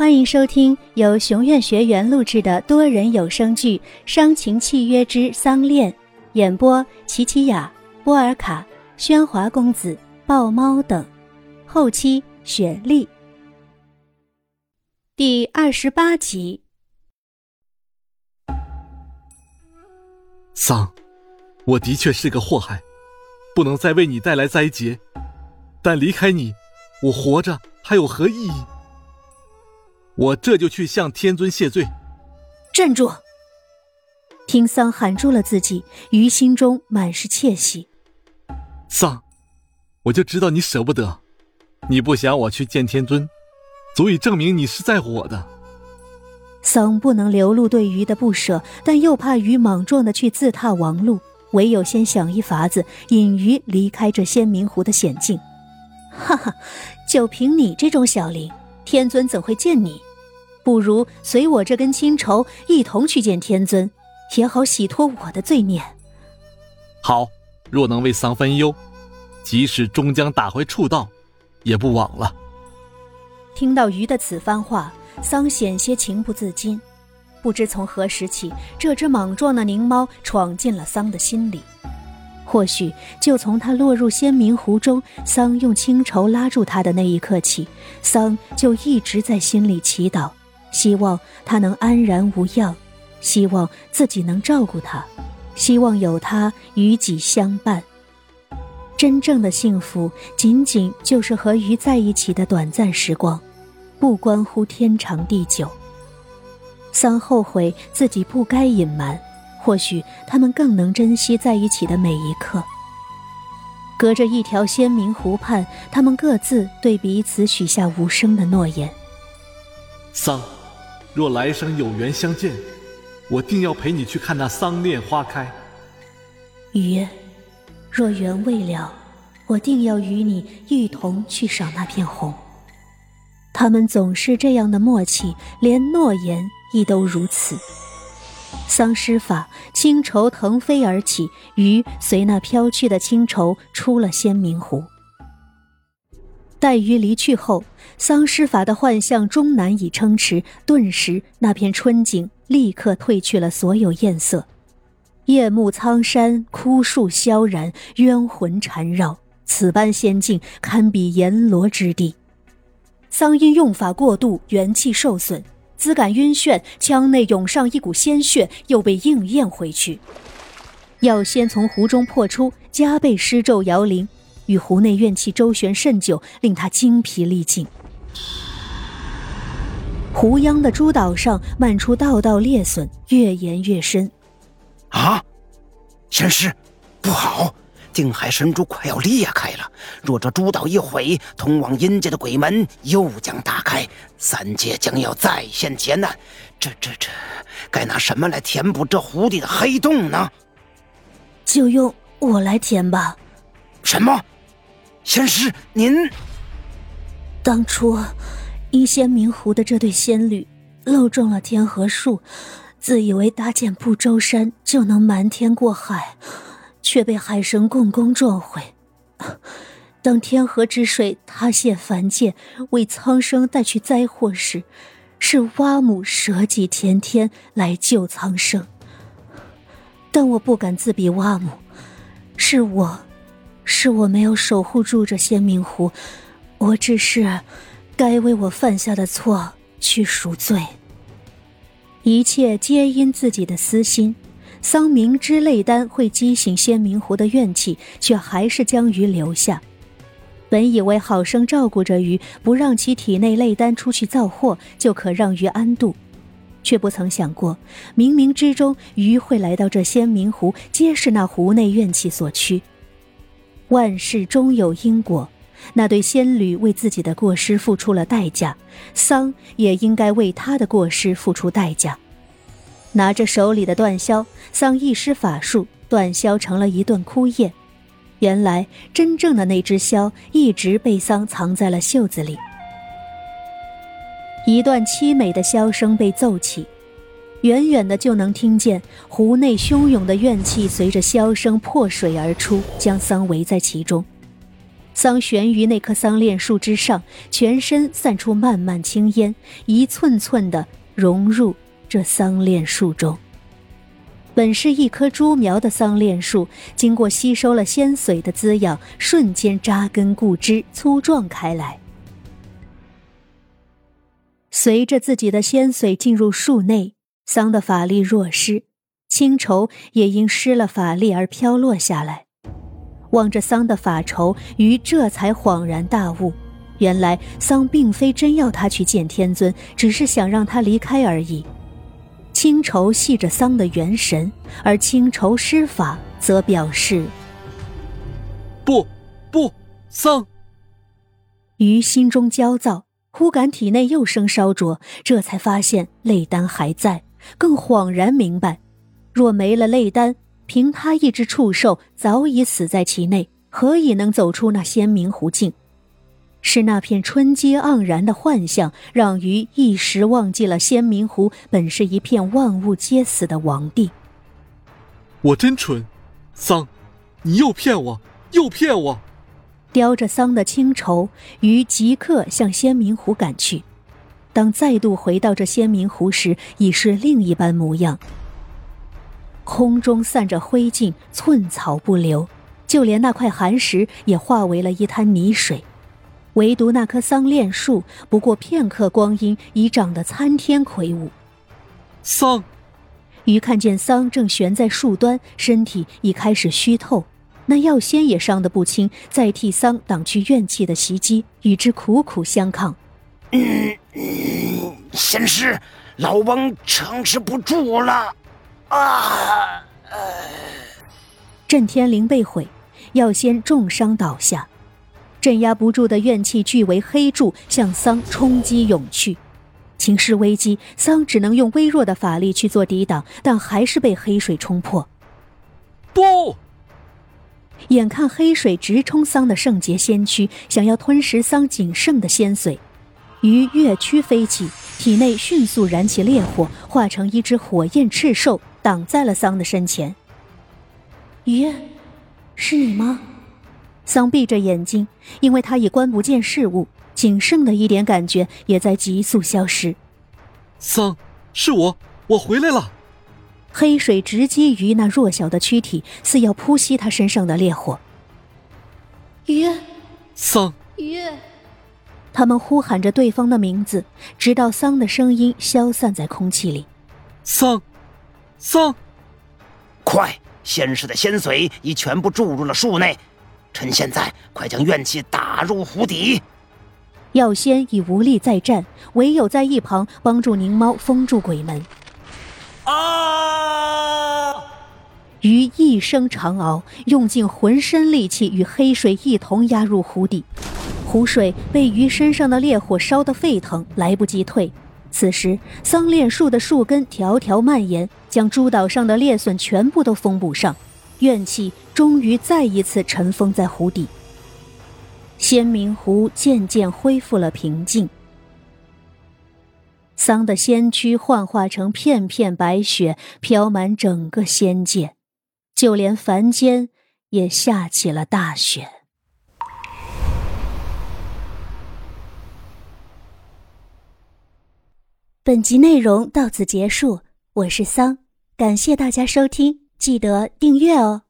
欢迎收听由熊院学员录制的多人有声剧《伤情契约之丧恋》，演播：琪琪雅、波尔卡、喧哗公子、豹猫等，后期雪莉。第二十八集。丧，我的确是个祸害，不能再为你带来灾劫，但离开你，我活着还有何意义？我这就去向天尊谢罪。站住！听桑喊住了自己，于心中满是窃喜。桑，我就知道你舍不得，你不想我去见天尊，足以证明你是在乎我的。桑不能流露对鱼的不舍，但又怕鱼莽撞的去自踏王路，唯有先想一法子引鱼离开这仙明湖的险境。哈哈，就凭你这种小灵，天尊怎会见你？不如随我这根青绸一同去见天尊，也好洗脱我的罪孽。好，若能为桑分忧，即使终将打回畜道，也不枉了。听到鱼的此番话，桑险些情不自禁。不知从何时起，这只莽撞的狞猫闯进了桑的心里。或许就从他落入仙明湖中，桑用青绸拉住他的那一刻起，桑就一直在心里祈祷。希望他能安然无恙，希望自己能照顾他，希望有他与己相伴。真正的幸福，仅仅就是和鱼在一起的短暂时光，不关乎天长地久。桑后悔自己不该隐瞒，或许他们更能珍惜在一起的每一刻。隔着一条鲜明湖畔，他们各自对彼此许下无声的诺言。桑。若来生有缘相见，我定要陪你去看那桑恋花开。雨，若缘未了，我定要与你一同去赏那片红。他们总是这样的默契，连诺言亦都如此。丧尸法，青绸腾飞而起，鱼随那飘去的青绸出了仙明湖。待鱼离去后，丧尸法的幻象终难以撑持，顿时那片春景立刻褪去了所有艳色，夜幕苍山，枯树萧然，冤魂缠绕，此般仙境堪比阎罗之地。桑因用法过度，元气受损，滋感晕眩，腔内涌上一股鲜血，又被硬咽回去。要先从湖中破出，加倍施咒摇铃。与湖内怨气周旋甚久，令他精疲力尽。湖央的诸岛上漫出道道裂损，越延越深。啊，仙师，不好！定海神珠快要裂开了。若这珠岛一毁，通往阴界的鬼门又将打开，三界将要再现劫难。这、这、这，该拿什么来填补这湖底的黑洞呢？就用我来填吧。什么？仙师，您当初一仙明湖的这对仙侣漏中了天河树，自以为搭建不周山就能瞒天过海，却被海神共工撞毁。当天河之水塌陷凡界，为苍生带去灾祸时，是蛙母舍己填天来救苍生。但我不敢自比蛙母，是我。是我没有守护住这仙明湖，我只是该为我犯下的错去赎罪。一切皆因自己的私心。桑明知泪丹会激醒仙明湖的怨气，却还是将鱼留下。本以为好生照顾着鱼，不让其体内泪丹出去造祸，就可让鱼安度，却不曾想过，冥冥之中鱼会来到这仙明湖，皆是那湖内怨气所驱。万事终有因果，那对仙侣为自己的过失付出了代价，桑也应该为他的过失付出代价。拿着手里的断箫，桑一施法术，断箫成了一段枯叶。原来，真正的那只箫一直被桑藏在了袖子里。一段凄美的箫声被奏起。远远的就能听见湖内汹涌的怨气随着箫声破水而出，将桑围在其中。桑悬于那棵桑恋树之上，全身散出漫漫青烟，一寸寸的融入这桑恋树中。本是一棵株苗的桑恋树，经过吸收了仙水的滋养，瞬间扎根固枝，粗壮开来。随着自己的仙水进入树内，桑的法力弱失，青绸也因失了法力而飘落下来。望着桑的法绸，于这才恍然大悟：原来桑并非真要他去见天尊，只是想让他离开而已。青绸系着桑的元神，而青绸施法则表示：不，不，桑。于心中焦躁，忽感体内又生烧灼，这才发现泪丹还在，更恍然明白，若没了泪丹，凭他一只畜兽早已死在其内，何以能走出那仙明湖境？是那片春街盎然的幻象，让鱼一时忘记了仙明湖本是一片万物皆死的王地。我真蠢，桑，你又骗我，又骗我！叼着桑的青愁，鱼即刻向仙明湖赶去。当再度回到这仙明湖时，已是另一般模样。空中散着灰烬，寸草不留，就连那块寒石也化为了一滩泥水。唯独那棵桑恋树，不过片刻光阴，已长得参天魁梧。桑，鱼看见桑正悬在树端，身体已开始虚透，那药仙也伤得不轻，在替桑挡去怨气的袭击，与之苦苦相抗。嗯嗯，仙师，老翁撑持不住了，啊！震天灵被毁，药仙重伤倒下。镇压不住的怨气聚为黑柱，向桑冲击涌去。情势危机，桑只能用微弱的法力去做抵挡，但还是被黑水冲破。不！眼看黑水直冲桑的圣洁仙躯，想要吞食桑仅剩的仙髓，鱼跃躯飞起，体内迅速燃起烈火，化成一只火焰赤兽，挡在了桑的身前。鱼，是你吗？桑闭着眼睛，因为他已观不见事物，仅剩的一点感觉也在急速消失。桑，是我，我回来了。黑水直击于那弱小的躯体，似要扑熄他身上的烈火。鱼，桑，鱼，他们呼喊着对方的名字，直到桑的声音消散在空气里。桑，桑，快！仙师的仙髓已全部注入了树内。趁现在，快将怨气打入湖底！药仙已无力再战，唯有在一旁帮助宁猫封住鬼门。啊！鱼一声长嗷，用尽浑身力气与黑水一同压入湖底。湖水被鱼身上的烈火烧得沸腾，来不及退。此时，桑恋树的树根条条蔓延，将诸岛上的裂损全部都封补上。怨气终于再一次尘封在湖底，仙明湖渐渐恢复了平静。桑的仙躯幻化成片片白雪，飘满整个仙界，就连凡间也下起了大雪。本集内容到此结束，我是桑，感谢大家收听。记得订阅哦。